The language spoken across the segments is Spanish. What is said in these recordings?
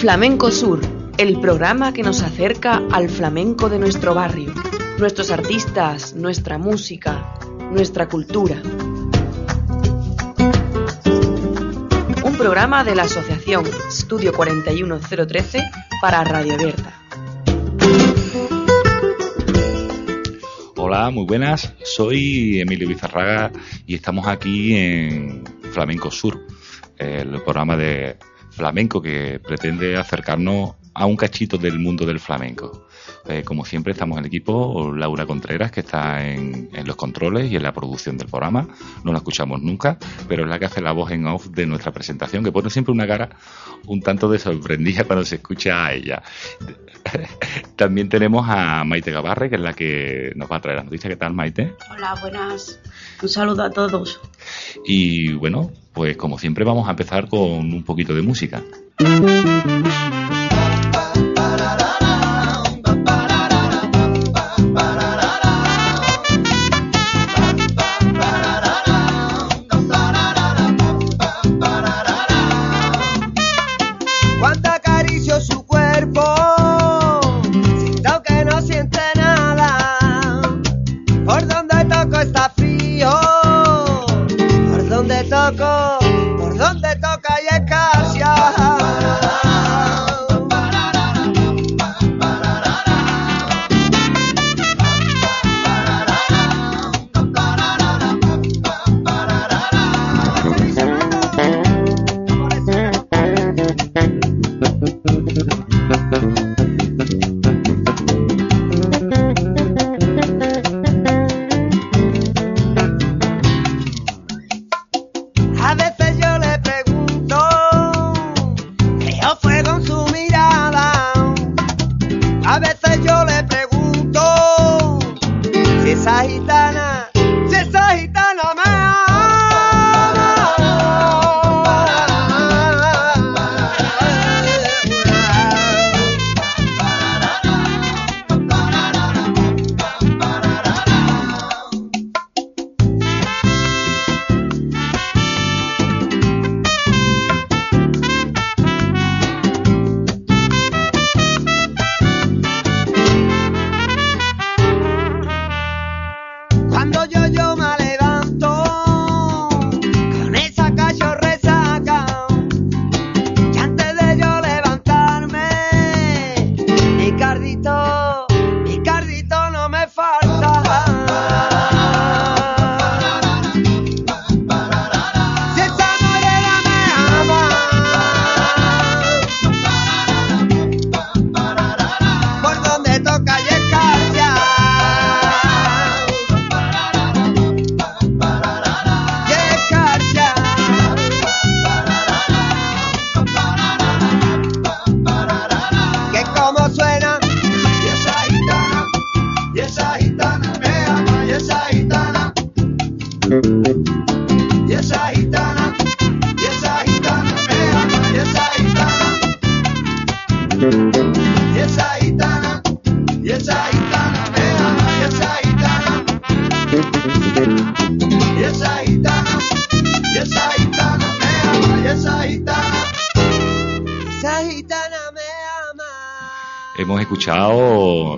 Flamenco Sur, el programa que nos acerca al flamenco de nuestro barrio, nuestros artistas, nuestra música, nuestra cultura. Un programa de la Asociación Estudio 41013 para Radio Abierta. Hola, muy buenas. Soy Emilio Bizarraga y estamos aquí en Flamenco Sur, el programa de flamenco que pretende acercarnos a un cachito del mundo del flamenco. Eh, como siempre, estamos en el equipo Laura Contreras, que está en, los controles y en la producción del programa. No la escuchamos nunca, pero es la que hace la voz en off de nuestra presentación, que pone siempre una cara un tanto de sorprendida cuando se escucha a ella. También tenemos a Maite Gabarre, que es la que nos va a traer la noticia. ¿Qué tal, Maite? Hola, buenas. Un saludo a todos. Y bueno, pues como siempre vamos a empezar con un poquito de música.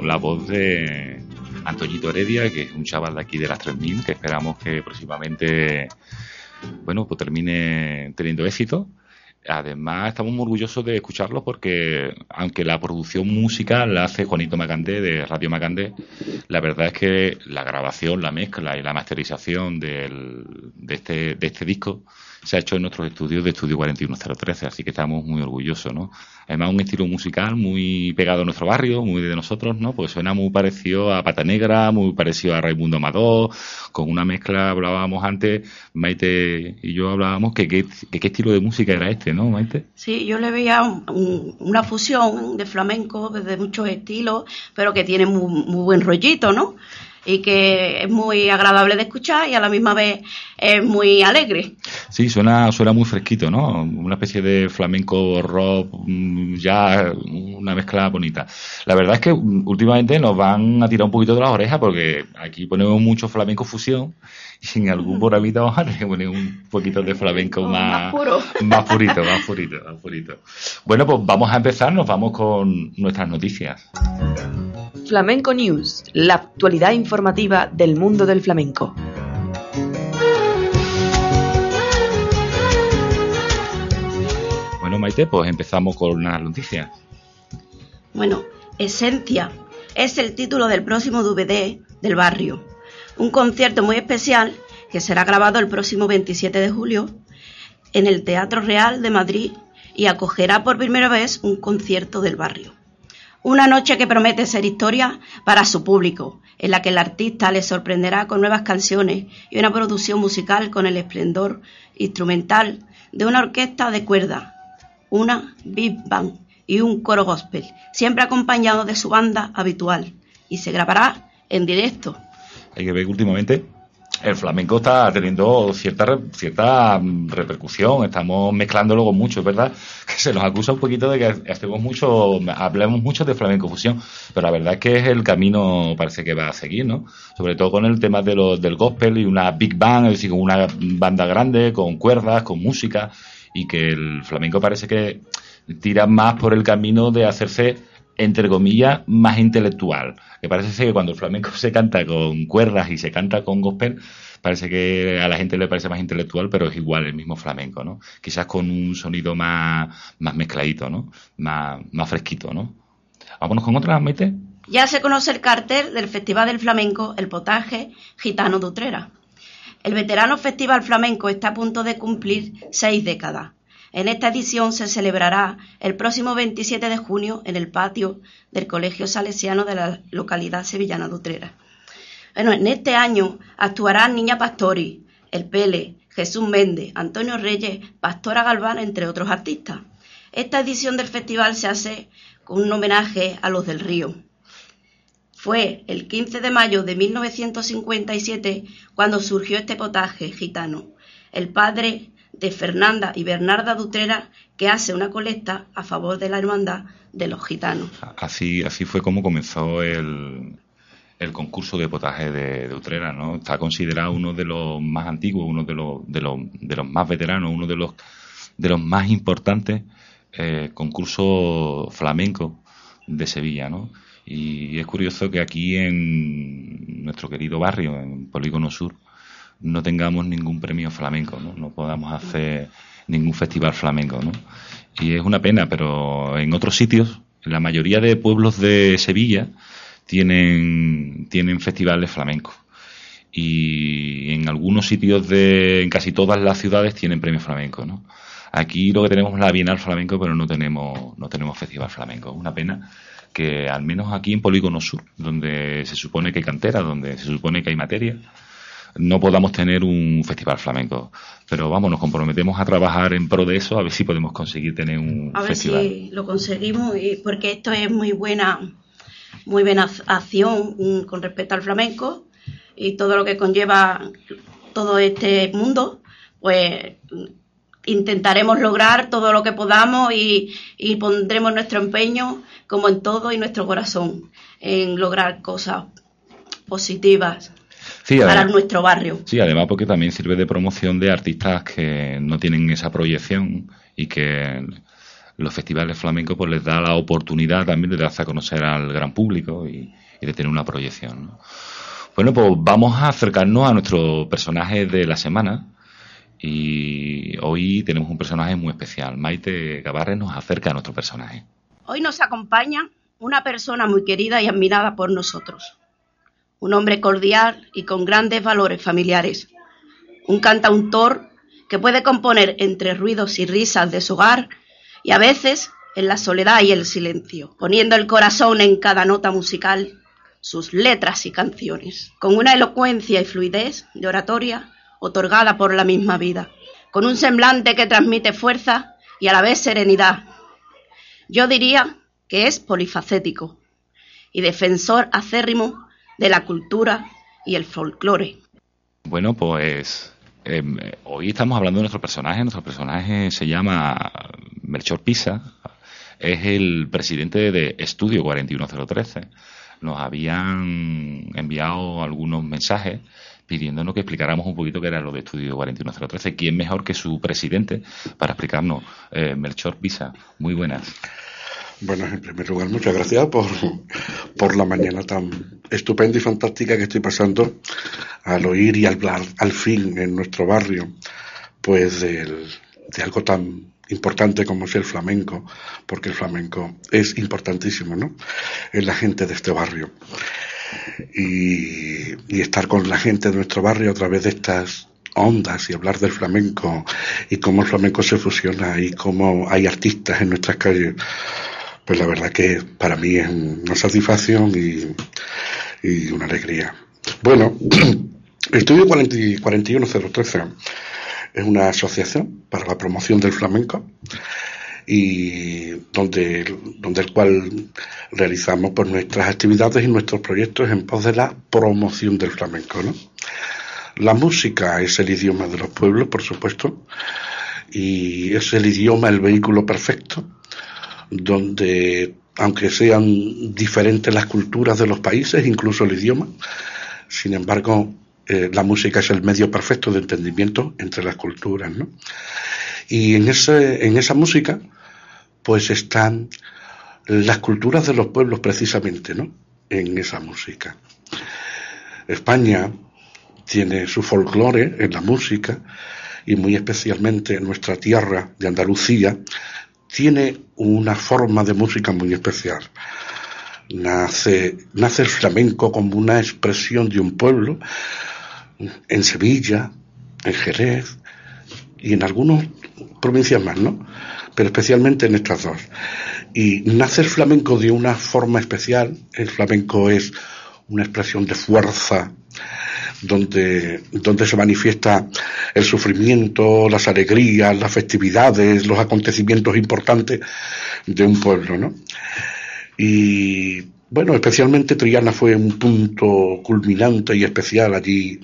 La voz de Antoñito Heredia, que es un chaval de aquí de las 3000, que esperamos que próximamente, bueno, pues termine teniendo éxito. Además, estamos muy orgullosos de escucharlo porque, aunque la producción musical la hace Juanito Macandé de Radio Macandé, la verdad es que la grabación, la mezcla y la masterización del, de, este, de este disco se ha hecho en nuestros estudios de Estudio 41013, así que estamos muy orgullosos, ¿no? Además, un estilo musical muy pegado a nuestro barrio, muy de nosotros, ¿no? Pues suena muy parecido a Pata Negra, muy parecido a Raimundo Amador, con una mezcla, hablábamos antes, Maite y yo hablábamos que qué estilo de música era este, ¿no, Maite? Sí, yo le veía una fusión de flamenco de muchos estilos, pero que tiene muy, muy buen rollito, ¿no? Y que es muy agradable de escuchar y a la misma vez es muy alegre. Sí, suena, suena muy fresquito, ¿no? Una especie de flamenco rock, mm, ya una mezcla bonita. La verdad es que últimamente nos van a tirar un poquito de las orejas porque aquí ponemos mucho flamenco fusión y en algún por vamos a poner un poquito de flamenco más, más purito, más purito, más purito. Bueno, pues vamos a empezar, nos vamos con nuestras noticias. Flamenco News, la actualidad informativa del mundo del flamenco. Bueno, Maite, pues empezamos con una noticias. Bueno, Esencia es el título del próximo DVD del barrio. Un concierto muy especial que será grabado el próximo 27 de julio en el Teatro Real de Madrid y acogerá por primera vez un concierto del barrio. Una noche que promete ser historia para su público, en la que el artista les sorprenderá con nuevas canciones y una producción musical con el esplendor instrumental de una orquesta de cuerda, una big band y un coro gospel, siempre acompañado de su banda habitual, y se grabará en directo. Hay que ver que últimamente el flamenco está teniendo cierta cierta mm, repercusión, estamos mezclándolo con mucho, es verdad que se nos acusa un poquito de que hacemos mucho, hablamos mucho de flamenco fusión, pero la verdad es que es el camino parece que va a seguir, ¿no? Sobre todo con el tema de del gospel y una big band, es decir, con una banda grande, con cuerdas, con música, y que el flamenco parece que tira más por el camino de hacerse entre comillas, más intelectual. Que parece ser que cuando el flamenco se canta con cuerdas y se canta con gospel, parece que a la gente le parece más intelectual, pero es igual el mismo flamenco, ¿no? Quizás con un sonido más, más mezcladito, ¿no? Más, más fresquito, ¿no? Vámonos con otra, Maite. Ya se conoce el cartel del Festival del Flamenco, el potaje gitano de. El veterano Festival Flamenco está a punto de cumplir seis décadas en esta edición se celebrará el próximo 27 de junio en el patio del Colegio Salesiano de la localidad sevillana de Utrera. Bueno, en este año actuarán Niña Pastori, El Pele, Jesús Méndez, Antonio Reyes, Pastora Galván, entre otros artistas. Esta edición del festival se hace con un homenaje a los del río. Fue el 15 de mayo de 1957 cuando surgió este potaje gitano. El padre de Fernanda y Bernarda Dutrera que hace una colecta a favor de la hermandad de los gitanos. Así, así fue como comenzó el, el concurso de potaje de, Utrera, ¿no? Está considerado uno de los más antiguos, uno de los, de los, de los más veteranos, uno de los, de los más importantes eh, concursos flamencos de Sevilla, ¿no? Y es curioso que aquí en nuestro querido barrio, en Polígono Sur, no tengamos ningún premio flamenco, ¿no? no podamos hacer ningún festival flamenco. ¿no? Y es una pena, pero en otros sitios, en la mayoría de pueblos de Sevilla, tienen, tienen festivales flamencos. Y en algunos sitios de, en casi todas las ciudades tienen premios flamencos, ¿no? Aquí lo que tenemos es la Bienal Flamenco, pero no tenemos, no tenemos festival flamenco. Una pena que al menos aquí en Polígono Sur, donde se supone que hay cantera, donde se supone que hay materia, no podamos tener un festival flamenco. Pero vamos, nos comprometemos a trabajar en pro de eso, a ver si podemos conseguir tener un festival. A ver si lo conseguimos, porque esto es muy buena, muy buena acción mm, con respecto al flamenco y todo lo que conlleva todo este mundo, pues intentaremos lograr todo lo que podamos y, y, pondremos nuestro empeño, como en todo, y nuestro corazón en lograr cosas positivas para nuestro barrio. Sí, además porque también sirve de promoción de artistas que no tienen esa proyección y que los festivales flamencos pues les da la oportunidad también de darse a conocer al gran público y, de tener una proyección. Bueno, pues vamos a acercarnos a nuestro personaje de la semana y hoy tenemos un personaje muy especial. Maite Gavarre nos acerca a nuestro personaje. Hoy nos acompaña una persona muy querida y admirada por nosotros un hombre cordial y con grandes valores familiares, un cantautor que puede componer entre ruidos y risas de su hogar y a veces en la soledad y el silencio, poniendo el corazón en cada nota musical, sus letras y canciones, con una elocuencia y fluidez de oratoria otorgada por la misma vida, con un semblante que transmite fuerza y a la vez serenidad. Yo diría que es polifacético y defensor acérrimo de la cultura y el folclore. Bueno, pues em, hoy estamos hablando de nuestro personaje. Nuestro personaje se llama Melchor Pisa. Es el presidente de Estudio 41013. Nos habían enviado algunos mensajes pidiéndonos que explicáramos un poquito qué era lo de Estudio 41013. ¿Quién mejor que su presidente para explicarnos? Eh, Melchor Pisa, muy buenas. Bueno, en primer lugar, muchas gracias por, por la mañana tan estupenda y fantástica que estoy pasando al oír y hablar al fin en nuestro barrio, pues de algo tan importante como es el flamenco, porque el flamenco es importantísimo, ¿no? En la gente de este barrio. Y, y estar con la gente de nuestro barrio a través de estas ondas y hablar del flamenco y cómo el flamenco se fusiona y cómo hay artistas en nuestras calles pues la verdad que para mí es una satisfacción y, una alegría. Bueno, Estudio 41013 es una asociación para la promoción del flamenco y donde, donde el cual realizamos pues, nuestras actividades y nuestros proyectos en pos de la promoción del flamenco. La música es el idioma de los pueblos, por supuesto, y es el idioma, el vehículo perfecto donde, aunque sean diferentes las culturas de los países, incluso el idioma, sin embargo, eh, la música es el medio perfecto de entendimiento entre las culturas, ¿no? Y en, ese, en esa música, pues están las culturas de los pueblos precisamente, ¿no? En esa música. España tiene su folclore en la música y muy especialmente en nuestra tierra de Andalucía tiene una forma de música muy especial. Nace, nace el flamenco como una expresión de un pueblo en Sevilla, en Jerez y en algunas provincias más, ¿no? Pero especialmente en estas dos. Y nace el flamenco de una forma especial. El flamenco es una expresión de fuerza, donde, donde se manifiesta el sufrimiento, las alegrías, las festividades, los acontecimientos importantes de un pueblo, ¿no? Y bueno, especialmente Triana fue un punto culminante y especial. Allí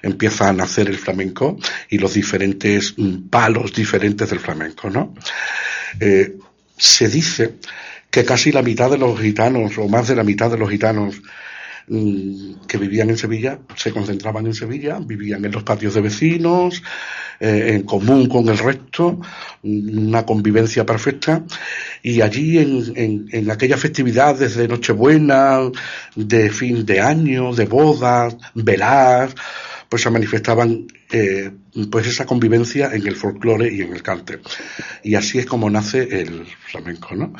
empieza a nacer el flamenco y los diferentes palos diferentes del flamenco, ¿no? Eh, se dice que casi la mitad de los gitanos, o más de la mitad de los gitanos que vivían en Sevilla se concentraban en Sevilla, vivían en los patios de vecinos, eh, en común con el resto, mm, una convivencia perfecta, y allí en, en, aquellas festividades de Nochebuena, de fin de año, de bodas, velar, pues se manifestaban eh, pues esa convivencia en el folclore y en el cante. Y así es como nace el flamenco, ¿no?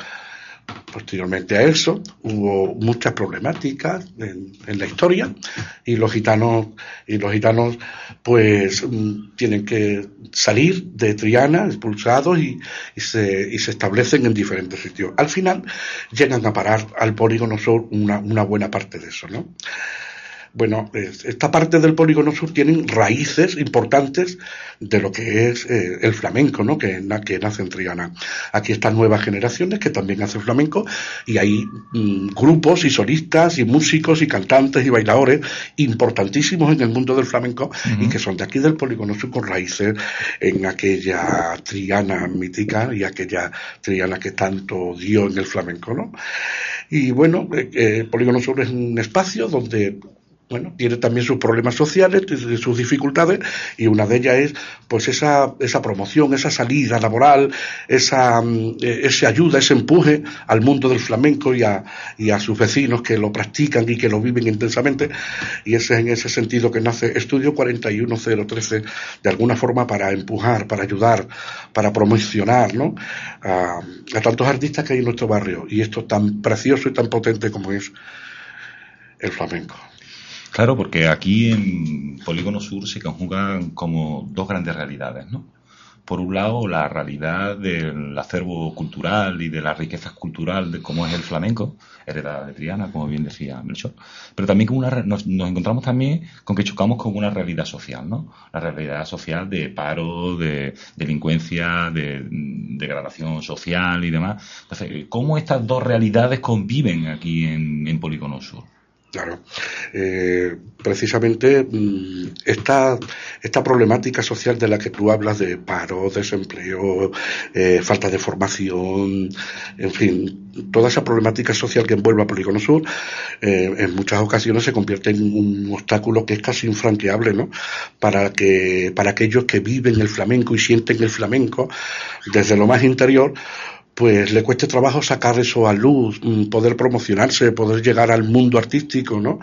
Posteriormente a eso hubo muchas problemáticas en, la historia y los gitanos y los gitanos pues mm, tienen que salir de Triana expulsados y, se, y se establecen en diferentes sitios. Al final llegan a parar al polígono sur una, una buena parte de eso, ¿no? Bueno, esta parte del polígono sur tienen raíces importantes de lo que es eh, el flamenco, ¿no? Que, que, nace en Triana. Aquí están nuevas generaciones que también hacen flamenco y hay mm, grupos y solistas y músicos y cantantes y bailadores importantísimos en el mundo del flamenco y que son de aquí del polígono sur con raíces en aquella Triana mítica y aquella Triana que tanto dio en el flamenco, ¿no? Y bueno, eh, eh, el polígono sur es un espacio donde bueno, tiene también sus problemas sociales, sus dificultades, y una de ellas es pues esa, esa promoción, esa salida laboral, esa, mm, eh, ese ayuda, ese empuje al mundo del flamenco y a, y a sus vecinos que lo practican y que lo viven intensamente, y es en ese sentido que nace Estudio 41013, de alguna forma para empujar, para ayudar, para promocionar, ¿no? a, a tantos artistas que hay en nuestro barrio, y esto tan precioso y tan potente como es el flamenco. Claro, porque aquí en Polígono Sur se conjugan como dos grandes realidades, ¿no? Por un lado, la realidad del acervo cultural y de la riqueza cultural de cómo es el flamenco, heredada de Triana, como bien decía Melchor, pero también con una, nos, encontramos también con que chocamos con una realidad social, ¿no? La realidad social de paro, de delincuencia, de degradación social y demás. Entonces, ¿cómo estas dos realidades conviven aquí en Polígono Sur? Claro. Eh, precisamente mm, esta, esta problemática social de la que tú hablas de paro, desempleo, eh, falta de formación, en fin, toda esa problemática social que envuelve a Polígono Sur, eh, en muchas ocasiones se convierte en un obstáculo que es casi infranqueable, ¿no? Para que, para aquellos que viven el flamenco y sienten el flamenco desde lo más interior, pues le cueste trabajo sacar eso a luz, mm, poder promocionarse, poder llegar al mundo artístico, ¿no?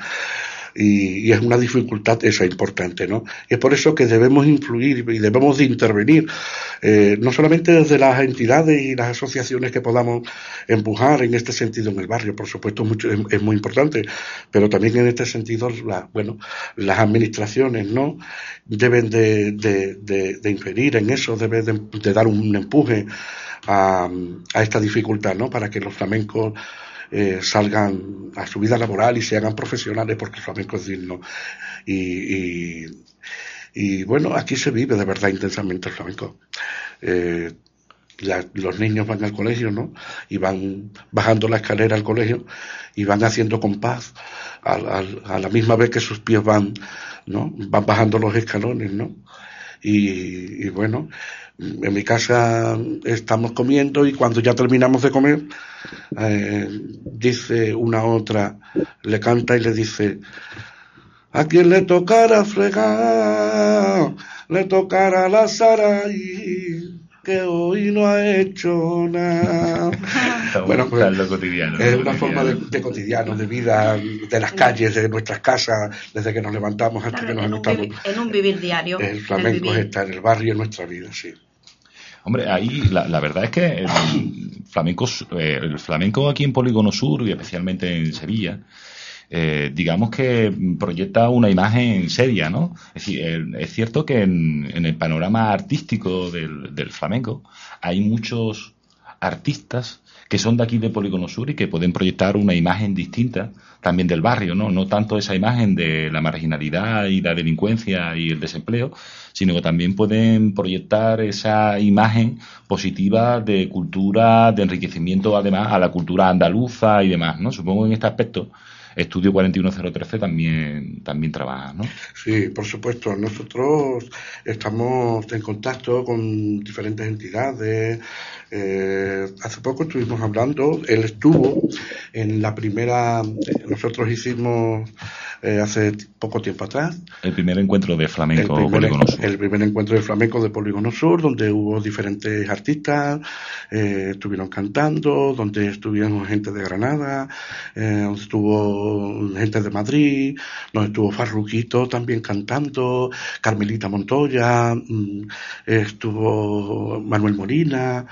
Y, es una dificultad esa importante, ¿no? Y es por eso que debemos influir y debemos de intervenir, eh, no solamente desde las entidades y las asociaciones que podamos empujar en este sentido en el barrio, por supuesto mucho, es, muy importante, pero también en este sentido, la, bueno, las administraciones, ¿no? Deben de, de, de, inferir en eso, deben de, dar un empuje a, esta dificultad, ¿no? Para que los flamencos eh, salgan a su vida laboral y se hagan profesionales porque el flamenco es digno. Y, y, bueno, aquí se vive de verdad intensamente el flamenco. Eh, los niños van al colegio, ¿no? Y van bajando la escalera al colegio y van haciendo compás a, a la misma vez que sus pies van, ¿no? Van bajando los escalones, ¿no? Y, y, bueno, en mi casa estamos comiendo y cuando ya terminamos de comer, eh, dice una otra, le canta y le dice, a quien le tocara fregar, le tocara la Sara y que hoy no ha hecho nada. bueno, pues, lo cotidiano, es una forma de, cotidiano, de vida, de las calles, de nuestras casas, desde que nos levantamos hasta que nos acostamos. En un vivir diario. El flamenco está en el barrio, en nuestra vida, sí. Hombre, ahí la, verdad es que el flamenco, eh, el flamenco aquí en Polígono Sur y especialmente en Sevilla, eh, digamos que proyecta una imagen seria, ¿no? Es decir, es cierto que en, el panorama artístico del, del, flamenco hay muchos artistas que son de aquí de Polígono Sur y que pueden proyectar una imagen distinta también del barrio, ¿no? No tanto esa imagen de la marginalidad y la delincuencia y el desempleo, sino que también pueden proyectar esa imagen positiva de cultura, de enriquecimiento además a la cultura andaluza y demás, ¿no? Supongo en este aspecto Estudio 41013 también, también trabaja, ¿no? Sí, por supuesto. Nosotros estamos en contacto con diferentes entidades. Eh, hace poco estuvimos hablando, él estuvo en la primera, nosotros hicimos eh, hace poco tiempo atrás. El primer encuentro de flamenco el Polígono Sur. El primer encuentro de flamenco de Polígono Sur, donde hubo diferentes artistas, eh, estuvieron cantando, donde estuvieron gente de Granada, eh, donde estuvo gente de Madrid, donde estuvo Farruquito también cantando, Carmelita Montoya, mm, estuvo Manuel Molina,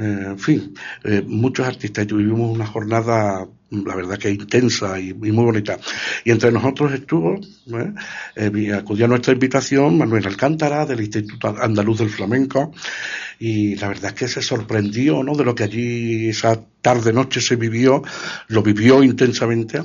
eh, en fin, eh, muchos artistas. Tuvimos una jornada, la verdad que intensa y, muy bonita. Y entre nosotros estuvo, ¿eh? acudió a nuestra invitación Manuel Alcántara del Instituto Andaluz del Flamenco y la verdad es que se sorprendió ¿no? de lo que allí esa tarde-noche se vivió, lo vivió intensamente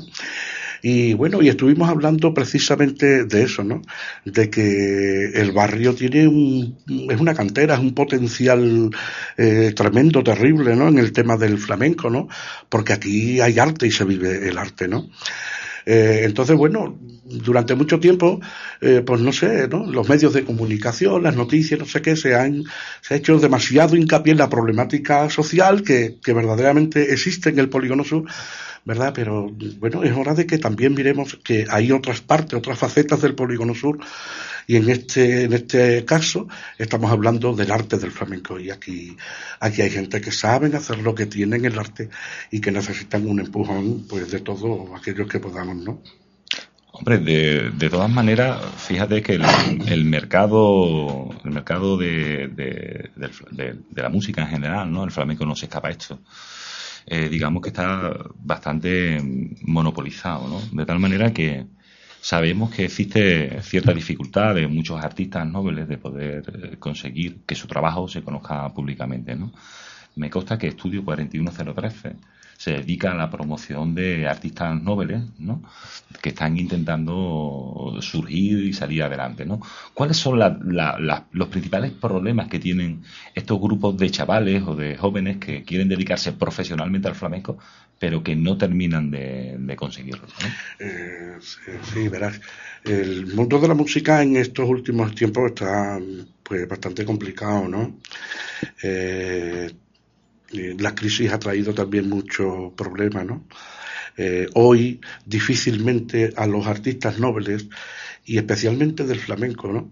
y bueno, y estuvimos hablando precisamente de eso, ¿no? De que el barrio tiene un, es una cantera, es un potencial eh, tremendo, terrible, ¿no? En el tema del flamenco, ¿no? Porque aquí hay arte y se vive el arte, ¿no? Eh, entonces, bueno, durante mucho tiempo, eh, pues no sé, ¿no? los medios de comunicación, las noticias, no sé qué, se han se ha hecho demasiado hincapié en la problemática social que, que verdaderamente existe en el polígono sur ¿verdad? Pero bueno, es hora de que también miremos que hay otras partes, otras facetas del polígono sur y en este en este caso estamos hablando del arte del flamenco y aquí aquí hay gente que saben hacer lo que tienen el arte y que necesitan un empujón pues de todos aquellos que podamos, ¿no? Hombre, de, de todas maneras, fíjate que el, mercado, el mercado de, de, de, la música en general, ¿no? El flamenco no se escapa esto. Eh, digamos que está bastante monopolizado, ¿no? De tal manera que sabemos que existe cierta dificultad de muchos artistas nobles de poder eh, conseguir que su trabajo se conozca públicamente, ¿no? me consta que Estudio 41013 se dedica a la promoción de artistas nobles, ¿no? Que están intentando surgir y salir adelante, ¿no? ¿Cuáles son los principales problemas que tienen estos grupos de chavales o de jóvenes que quieren dedicarse profesionalmente al flamenco, pero que no terminan de, conseguirlo? Eh, sí, verás. El mundo de la música en estos últimos tiempos está pues bastante complicado, ¿no? Eh, la crisis ha traído también muchos problemas, ¿no? Eh, hoy difícilmente a los artistas nobles y especialmente del flamenco, ¿no?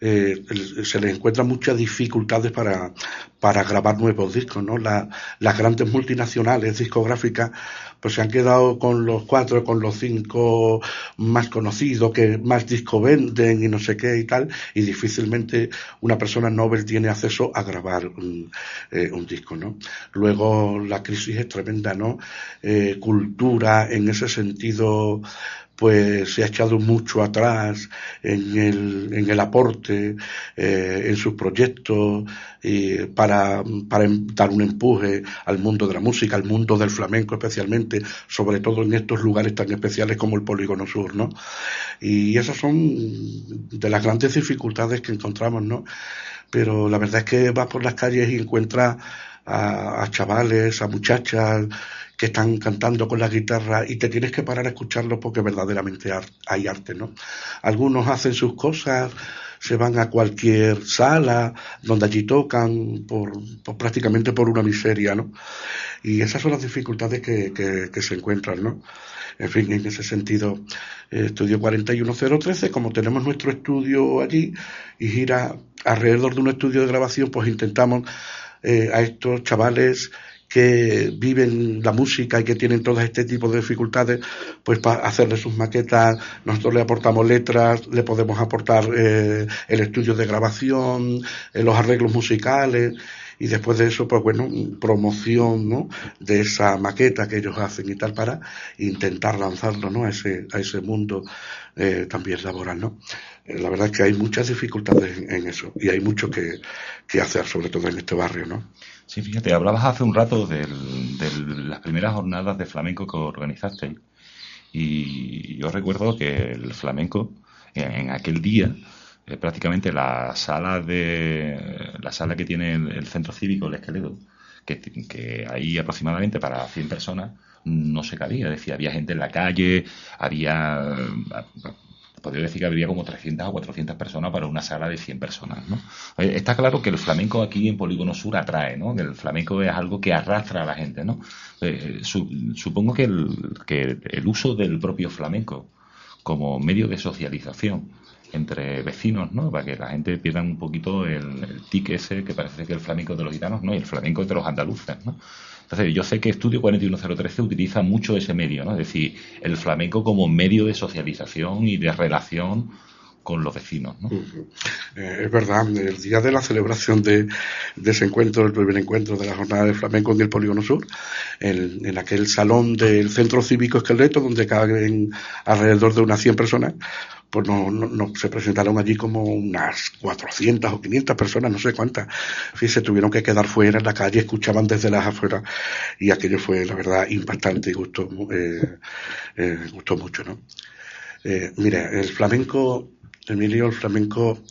Eh, se les encuentran muchas dificultades para, para grabar nuevos discos, ¿no? las grandes multinacionales discográficas pues se han quedado con los cuatro, con los cinco más conocidos, que más discos venden y no sé qué y tal, y difícilmente una persona noble tiene acceso a grabar un, eh, disco, ¿no? Luego la crisis es tremenda, ¿no? Eh, cultura en ese sentido pues se ha echado mucho atrás en el, en el aporte, eh, en sus proyectos, para, para dar un empuje al mundo de la música, al mundo del flamenco especialmente, sobre todo en estos lugares tan especiales como el Polígono Sur, ¿no? Y esas son de las grandes dificultades que encontramos, ¿no? Pero la verdad es que vas por las calles y encuentras a chavales, a muchachas, que están cantando con la guitarra y te tienes que parar a escucharlo porque verdaderamente hay arte, ¿no? Algunos hacen sus cosas, se van a cualquier sala donde allí tocan por, prácticamente por una miseria, ¿no? Y esas son las dificultades que, que, se encuentran, ¿no? En fin, en ese sentido, eh, Estudio 41013, como tenemos nuestro estudio allí y gira alrededor de un estudio de grabación, pues intentamos eh, a estos chavales que viven la música y que tienen todo este tipo de dificultades, pues para hacerle sus maquetas, nosotros le aportamos letras, le podemos aportar eh, el estudio de grabación, eh, los arreglos musicales y después de eso, pues bueno, promoción, ¿no? De esa maqueta que ellos hacen y tal para intentar lanzarlo, ¿no? A ese, a ese mundo eh, también laboral, ¿no? la verdad es que hay muchas dificultades en, eso y hay mucho que, que hacer, sobre todo en este barrio, ¿no? Sí, fíjate, hablabas hace un rato de las primeras jornadas de flamenco que organizaste. Y yo recuerdo que el flamenco en, aquel día eh, prácticamente la sala de la sala que tiene el, centro cívico el esqueleto que, que hay aproximadamente para 100 personas no se cabía, decir, había gente en la calle, había podría decir que habría como 300 o 400 personas para una sala de 100 personas, ¿no? Está claro que el flamenco aquí en Polígono Sur atrae, ¿no? el flamenco es algo que arrastra a la gente, ¿no? Eh, supongo que el, que el uso del propio flamenco como medio de socialización entre vecinos, ¿no? Para que la gente pierda un poquito el, el tic ese que parece que el flamenco de los gitanos, ¿no? Y el flamenco de los andaluces, ¿no? Entonces, yo sé que Estudio 41013 utiliza mucho ese medio, ¿no? Es decir, el flamenco como medio de socialización y de relación con los vecinos. ¿no? Eh, es verdad, el día de la celebración de, ese encuentro, el primer encuentro de la jornada de flamenco en el Polígono Sur, en, aquel salón del Centro Cívico Esqueleto, donde caben alrededor de unas 100 personas, pues no, no, se presentaron allí como unas 400 o 500 personas, no sé cuántas. se tuvieron que quedar fuera en la calle, escuchaban desde las afueras y aquello fue, la verdad, impactante y gustó, eh, eh, gustó mucho, ¿no? Eh, mire, el flamenco, Emilio, el flamenco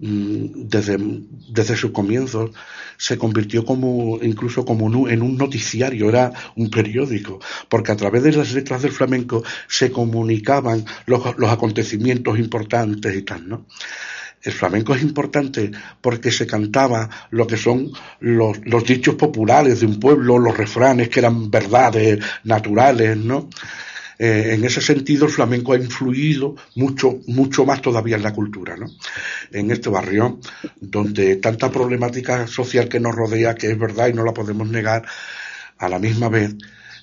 desde, desde sus comienzos se convirtió como incluso como en un noticiario, era un periódico, porque a través de las letras del flamenco se comunicaban los, acontecimientos importantes y tal, ¿no? El flamenco es importante porque se cantaba lo que son los, los dichos populares de un pueblo, los refranes que eran verdades naturales, ¿no? Eh, en ese sentido el flamenco ha influido mucho, mucho más todavía en la cultura, ¿no? En este barrio, donde tanta problemática social que nos rodea, que es verdad y no la podemos negar, a la misma vez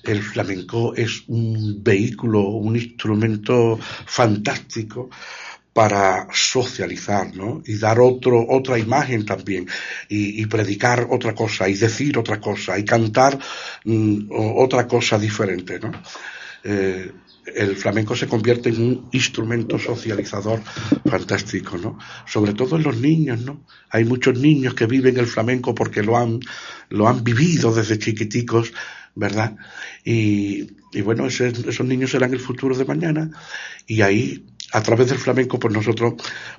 el flamenco es un vehículo, un instrumento fantástico para socializar, ¿no? Y dar otro, otra imagen también, y, predicar otra cosa, y decir otra cosa, y cantar mm, otra cosa diferente, ¿no? Eh, el flamenco se convierte en un instrumento socializador fantástico, ¿no? Sobre todo en los niños, ¿no? Hay muchos niños que viven el flamenco porque lo han, lo han vivido desde chiquiticos, ¿verdad? Y, bueno, esos niños serán el futuro de mañana y ahí, a través del flamenco, pues nosotros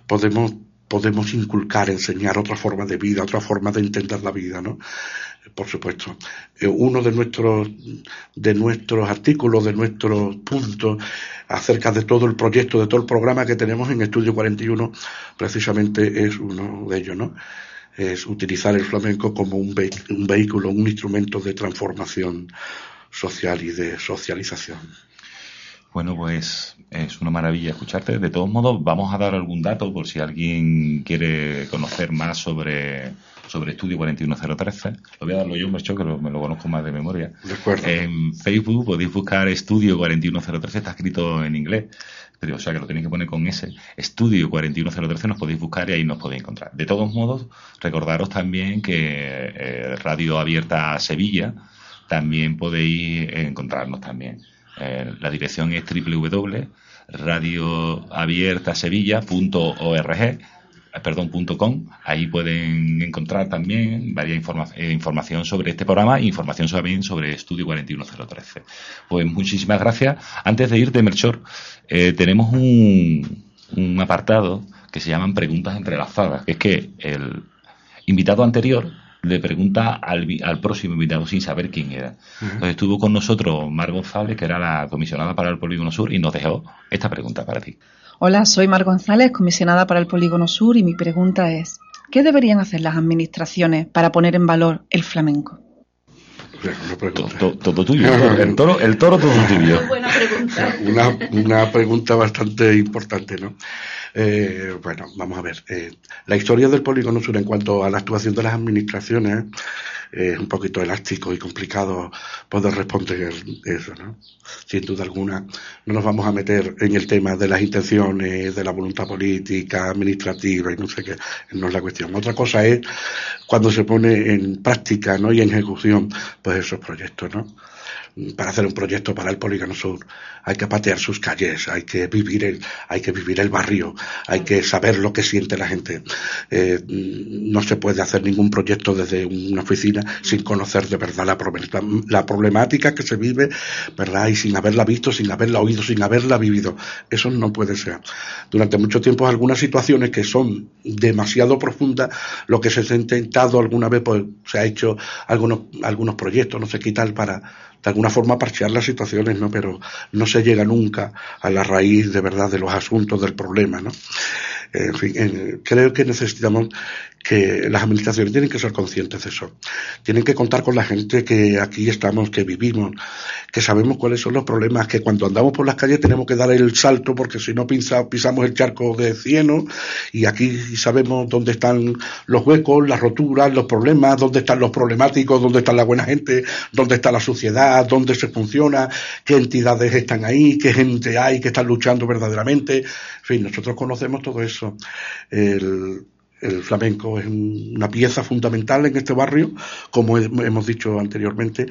podemos podemos inculcar, enseñar otra forma de vida, otra forma de entender la vida, ¿no? Por supuesto. Eh, uno de nuestros, de nuestros artículos, de nuestros puntos acerca de todo el proyecto, de todo el programa que tenemos en Estudio 41, precisamente es uno de ellos, ¿no? Es utilizar el flamenco como un, un vehículo, un instrumento de transformación social y de socialización. Bueno, pues es una maravilla escucharte. De todos modos, vamos a dar algún dato por si alguien quiere conocer más sobre, sobre Estudio 41013. Lo voy a darlo yo, Mercho, que me lo conozco más de memoria. De En Facebook podéis buscar Estudio 41013, está escrito en inglés. Pero, o sea que lo tenéis que poner con ese Estudio 41013 nos podéis buscar y ahí nos podéis encontrar. De todos modos, recordaros también que eh, Radio Abierta Sevilla también podéis encontrarnos también. Eh, la dirección es www.radioabiertasevilla.org eh, perdón, .com. Ahí pueden encontrar también varias eh, información sobre este programa e información también sobre Estudio 41013. Pues muchísimas gracias. Antes de irte, Melchor, tenemos un, un apartado que se llaman preguntas entrelazadas, que es que el invitado anterior le pregunta al, al, próximo invitado sin saber quién era. Entonces estuvo con nosotros Mar González, que era la comisionada para el Polígono Sur, y nos dejó esta pregunta para ti. Hola, soy Mar González, comisionada para el Polígono Sur, y mi pregunta es, ¿qué deberían hacer las administraciones para poner en valor el flamenco? Todo, tuyo, el toro, el toro todo tuyo. Una, una pregunta bastante importante, ¿no? Eh, bueno, vamos a ver. Eh, la historia del polígono sur en cuanto a la actuación de las administraciones es un poquito elástico y complicado poder responder eso, ¿no? Sin duda alguna, no nos vamos a meter en el tema de las intenciones, de la voluntad política, administrativa y no sé qué, no es la cuestión. Otra cosa es cuando se pone en práctica, ¿no? Y en ejecución, pues esos proyectos, ¿no? para hacer un proyecto para el Polígono Sur. Hay que patear sus calles, hay que vivir el, hay que vivir el barrio, hay que saber lo que siente la gente. Eh, no se puede hacer ningún proyecto desde una oficina sin conocer de verdad la, problemática que se vive, ¿verdad? Y sin haberla visto, sin haberla oído, sin haberla vivido. Eso no puede ser. Durante mucho tiempo algunas situaciones que son demasiado profundas, lo que se ha intentado alguna vez, pues se ha hecho algunos, algunos proyectos, no sé qué tal, para de alguna forma parchear las situaciones, ¿no? Pero no se llega nunca a la raíz de verdad de los asuntos del problema, ¿no? En fin, creo que necesitamos que las administraciones tienen que ser conscientes de eso. Tienen que contar con la gente que aquí estamos, que vivimos, que sabemos cuáles son los problemas, que cuando andamos por las calles tenemos que dar el salto porque si no pisamos el charco de cieno y aquí sabemos dónde están los huecos, las roturas, los problemas, dónde están los problemáticos, dónde está la buena gente, dónde está la sociedad, dónde se funciona, qué entidades están ahí, qué gente hay que están luchando verdaderamente. En fin, nosotros conocemos todo eso. El flamenco es una pieza fundamental en este barrio, como hemos dicho anteriormente,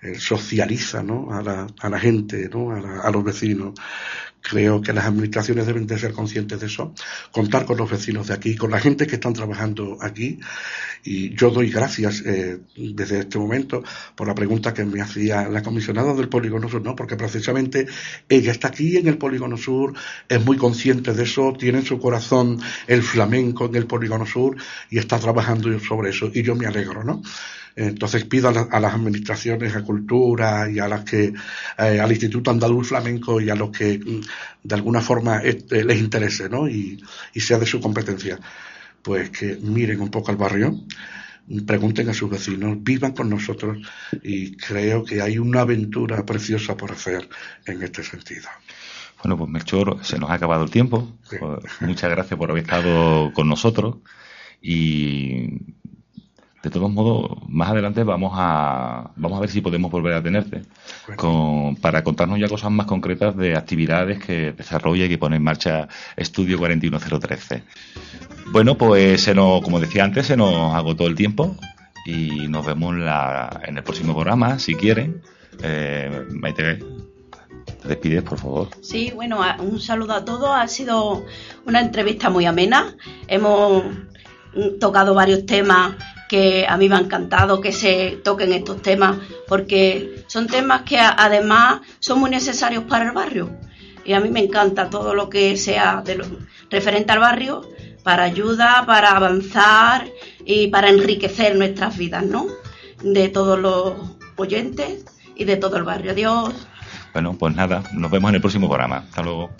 eh, socializa ¿no? a, la, a la gente, ¿no? a, a los vecinos. Creo que las administraciones deben de ser conscientes de eso, contar con los vecinos de aquí, con la gente que están trabajando aquí. Y yo doy gracias eh, desde este momento por la pregunta que me hacía la comisionada del Polígono Sur, ¿no? porque precisamente ella está aquí en el Polígono Sur, es muy consciente de eso, tiene en su corazón el flamenco en el Polígono Sur y está trabajando sobre eso. Y yo me alegro, ¿no? Entonces pido a, las administraciones, a Cultura y a las que, eh, al Instituto Andaluz Flamenco y a los que mm, de alguna forma este, les interese, ¿no? Y, y sea de su competencia, pues que miren un poco al barrio, pregunten a sus vecinos, vivan con nosotros y creo que hay una aventura preciosa por hacer en este sentido. Bueno, pues Melchor, se nos ha acabado el tiempo. Pues, muchas gracias por haber estado con nosotros y de todos modos, más adelante vamos a, vamos a ver si podemos volver a tenerte con, para contarnos ya cosas más concretas de actividades que desarrolla y que pone en marcha Estudio 41013. Bueno, pues se nos, como decía antes, se nos agotó el tiempo y nos vemos la, en el próximo programa, si quieren. Eh, Maite, te despides, por favor. Sí, bueno, un saludo a todos. Ha sido una entrevista muy amena. Hemos tocado varios temas que a mí me ha encantado que se toquen estos temas, porque son temas que además son muy necesarios para el barrio. Y a mí me encanta todo lo que sea de lo, referente al barrio para ayuda, para avanzar y para enriquecer nuestras vidas, ¿no? De todos los oyentes y de todo el barrio. Adiós. Bueno, pues nada, nos vemos en el próximo programa. Hasta luego.